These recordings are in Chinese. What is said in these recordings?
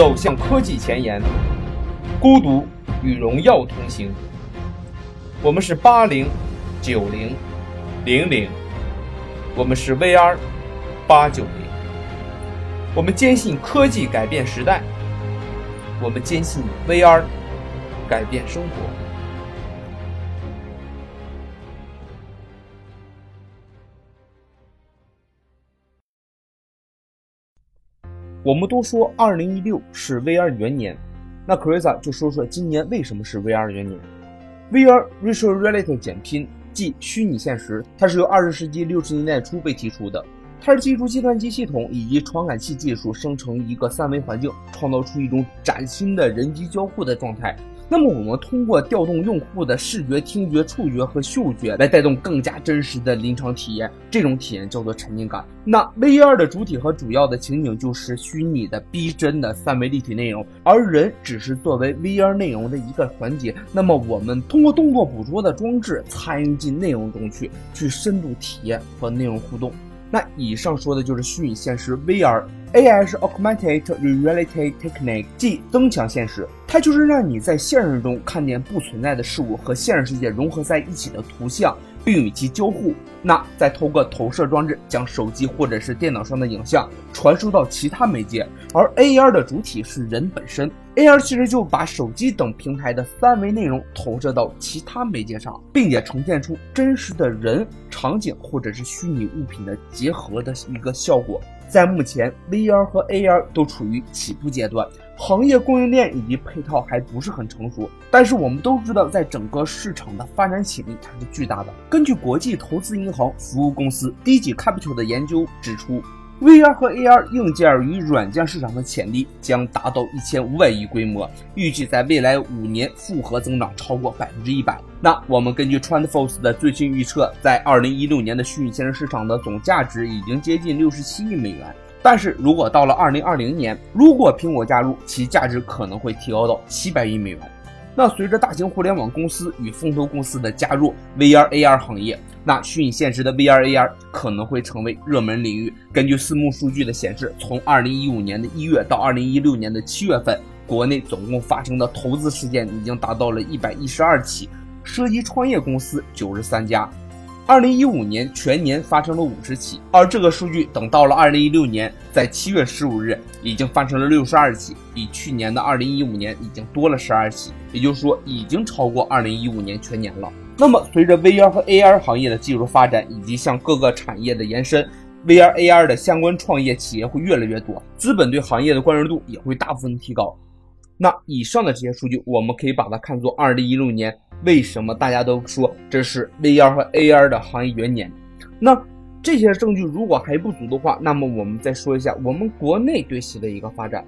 走向科技前沿，孤独与荣耀同行。我们是八零、九零、零零，我们是 VR 八九零。我们坚信科技改变时代，我们坚信 VR 改变生活。我们都说二零一六是 VR 元年，那 Krisa 就说说今年为什么是 VR 元年。VR Virtual Reality 简拼，即虚拟现实，它是由二十世纪六十年代初被提出的。它是借助计算机系统以及传感器技术生成一个三维环境，创造出一种崭新的人机交互的状态。那么，我们通过调动用户的视觉、听觉、触觉和嗅觉，来带动更加真实的临场体验。这种体验叫做沉浸感。那 VR 的主体和主要的情景就是虚拟的、逼真的三维立体内容，而人只是作为 VR 内容的一个环节。那么，我们通过动作捕捉的装置参与进内容中去，去深度体验和内容互动。那以上说的就是虚拟现实 VR A I 是 Augmented Reality Technique，即增强现实，它就是让你在现实中看见不存在的事物和现实世界融合在一起的图像。并与其交互，那再通过投射装置将手机或者是电脑上的影像传输到其他媒介，而 AR 的主体是人本身，AR 其实就把手机等平台的三维内容投射到其他媒介上，并且呈现出真实的人、场景或者是虚拟物品的结合的一个效果。在目前，VR 和 AR 都处于起步阶段。行业供应链以及配套还不是很成熟，但是我们都知道，在整个市场的发展潜力它是巨大的。根据国际投资银行服务公司低级 Capital 的研究指出，VR 和 AR 硬件与软件市场的潜力将达到一千五百亿规模，预计在未来五年复合增长超过百分之一百。那我们根据 TrendForce 的最新预测，在二零一六年的虚拟现实市场的总价值已经接近六十七亿美元。但是如果到了二零二零年，如果苹果加入，其价值可能会提高到七百亿美元。那随着大型互联网公司与风投公司的加入，VR AR 行业，那虚拟现实的 VR AR 可能会成为热门领域。根据私募数据的显示，从二零一五年的一月到二零一六年的七月份，国内总共发生的投资事件已经达到了一百一十二起，涉及创业公司九十三家。二零一五年全年发生了五十起，而这个数据等到了二零一六年，在七月十五日已经发生了六十二起，比去年的二零一五年已经多了十二起，也就是说已经超过二零一五年全年了。那么，随着 VR 和 AR 行业的技术发展以及向各个产业的延伸，VR AR 的相关创业企业会越来越多，资本对行业的关注度也会大幅分提高。那以上的这些数据，我们可以把它看作二零一六年。为什么大家都说这是 VR 和 AR 的行业元年？那这些证据如果还不足的话，那么我们再说一下我们国内对其的一个发展。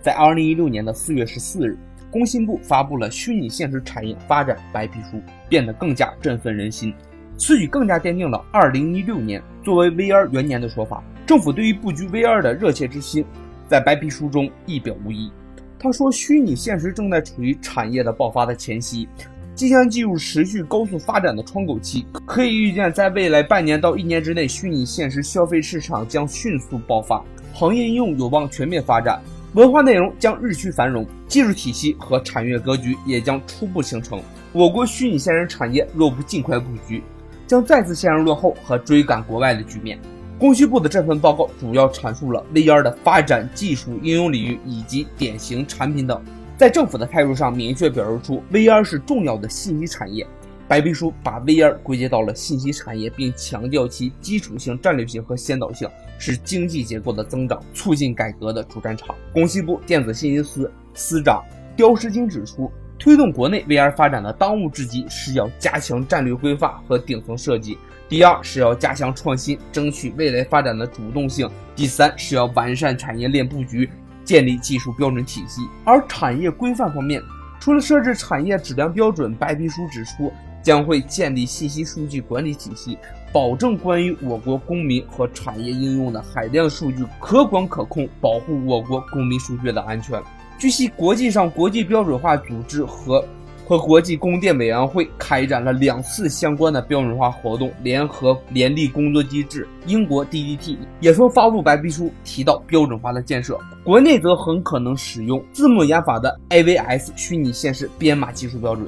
在二零一六年的四月十四日，工信部发布了虚拟现实产业发展白皮书，变得更加振奋人心。此举更加奠定了二零一六年作为 VR 元年的说法。政府对于布局 VR 的热切之心，在白皮书中一表无遗。他说，虚拟现实正在处于产业的爆发的前夕，即将进入持续高速发展的窗口期。可以预见，在未来半年到一年之内，虚拟现实消费市场将迅速爆发，行业应用有望全面发展，文化内容将日趋繁荣，技术体系和产业格局也将初步形成。我国虚拟现实产业若不尽快布局，将再次陷入落后和追赶国外的局面。工信部的这份报告主要阐述了 VR 的发展、技术应用领域以及典型产品等。在政府的态度上，明确表示出 VR 是重要的信息产业。白皮书把 VR 归结到了信息产业，并强调其基础性、战略性和先导性，是经济结构的增长、促进改革的主战场。工信部电子信息司司长刁石金指出。推动国内 VR 发展的当务之急是要加强战略规划和顶层设计。第二是要加强创新，争取未来发展的主动性。第三是要完善产业链布局，建立技术标准体系。而产业规范方面，除了设置产业质量标准，白皮书指出将会建立信息数据管理体系，保证关于我国公民和产业应用的海量数据可管可控，保护我国公民数据的安全。据悉，国际上国际标准化组织和和国际供电委员会开展了两次相关的标准化活动，联合联立工作机制、英国 DDT 也曾发布白皮书，提到标准化的建设。国内则很可能使用字母研发的 AVS 虚拟现实编码技术标准。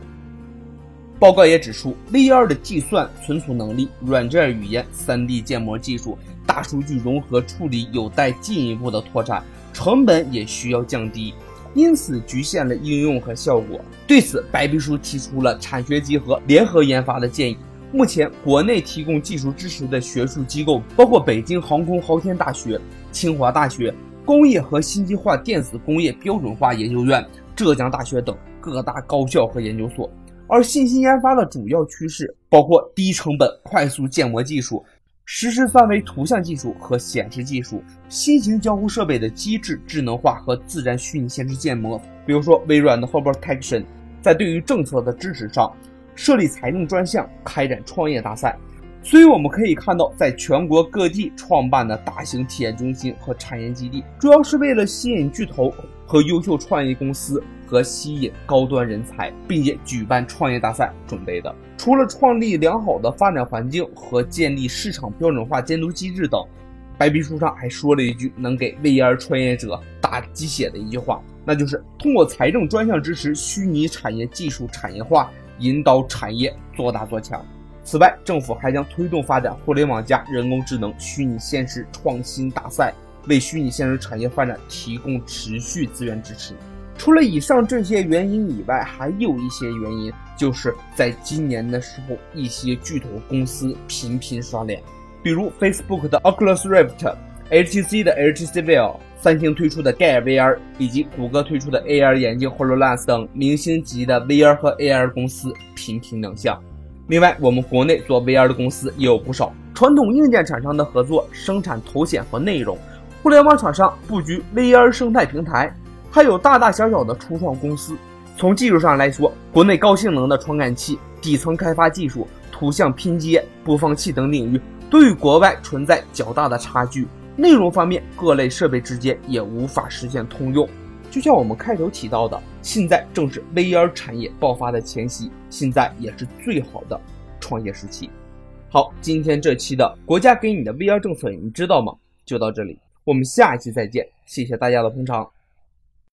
报告也指出，VR 的计算存储能力、软件语言、3D 建模技术、大数据融合处理有待进一步的拓展，成本也需要降低，因此局限了应用和效果。对此，白皮书提出了产学结合、联合研发的建议。目前，国内提供技术支持的学术机构包括北京航空航天大学、清华大学、工业和信息化电子工业标准化研究院、浙江大学等各大高校和研究所。而信息研发的主要趋势包括低成本、快速建模技术、实施范围图像技术和显示技术、新型交互设备的机制智能化和自然虚拟现实建模。比如说，微软的 Hobert Action 在对于政策的支持上设立财政专项，开展创业大赛。所以我们可以看到，在全国各地创办的大型体验中心和产业基地，主要是为了吸引巨头和优秀创业公司。和吸引高端人才，并且举办创业大赛准备的。除了创立良好的发展环境和建立市场标准化监督机制等，白皮书上还说了一句能给 VR 创业者打鸡血的一句话，那就是通过财政专项支持虚拟产业技术产业化，引导产业做大做强。此外，政府还将推动发展互联网加人工智能虚拟现实创新大赛，为虚拟现实产业发展提供持续资源支持。除了以上这些原因以外，还有一些原因，就是在今年的时候，一些巨头公司频频刷脸，比如 Facebook 的 Oculus Rift、HTC 的 HTC Vive、三星推出的 Gear VR 以及谷歌推出的 AR 眼镜 HoloLens 等明星级的 VR 和 AR 公司频频亮相。另外，我们国内做 VR 的公司也有不少，传统硬件厂商的合作生产头显和内容，互联网厂商布局 VR 生态平台。还有大大小小的初创公司，从技术上来说，国内高性能的传感器、底层开发技术、图像拼接、播放器等领域都与国外存在较大的差距。内容方面，各类设备之间也无法实现通用。就像我们开头提到的，现在正是 VR 产业爆发的前夕，现在也是最好的创业时期。好，今天这期的国家给你的 VR 政策你知道吗？就到这里，我们下一期再见，谢谢大家的捧场。